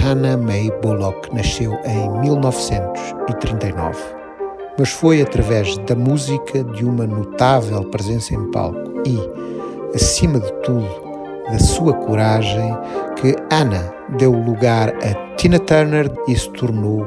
Hannah May Bullock nasceu em 1939, mas foi através da música de uma notável presença em palco e, acima de tudo, da sua coragem que Anna deu lugar a Tina Turner e se tornou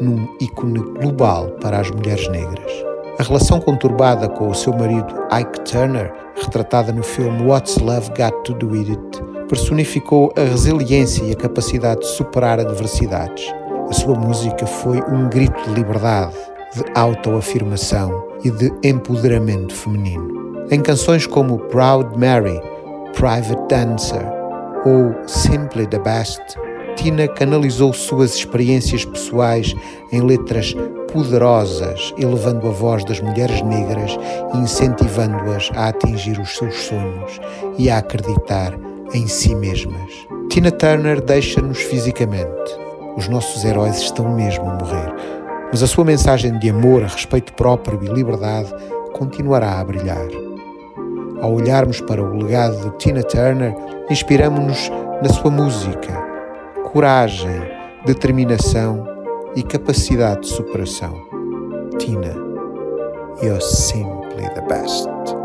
num ícone global para as mulheres negras. A relação conturbada com o seu marido Ike Turner, retratada no filme What's Love Got to Do With It, personificou a resiliência e a capacidade de superar adversidades. A sua música foi um grito de liberdade, de autoafirmação e de empoderamento feminino. Em canções como Proud Mary, Private Dancer ou Simply the Best, Tina canalizou suas experiências pessoais em letras poderosas, elevando a voz das mulheres negras e incentivando-as a atingir os seus sonhos e a acreditar em si mesmas. Tina Turner deixa-nos fisicamente. Os nossos heróis estão mesmo a morrer, mas a sua mensagem de amor, respeito próprio e liberdade continuará a brilhar. Ao olharmos para o legado de Tina Turner, inspiramos-nos na sua música, coragem, determinação e capacidade de superação. Tina, you're simply the best.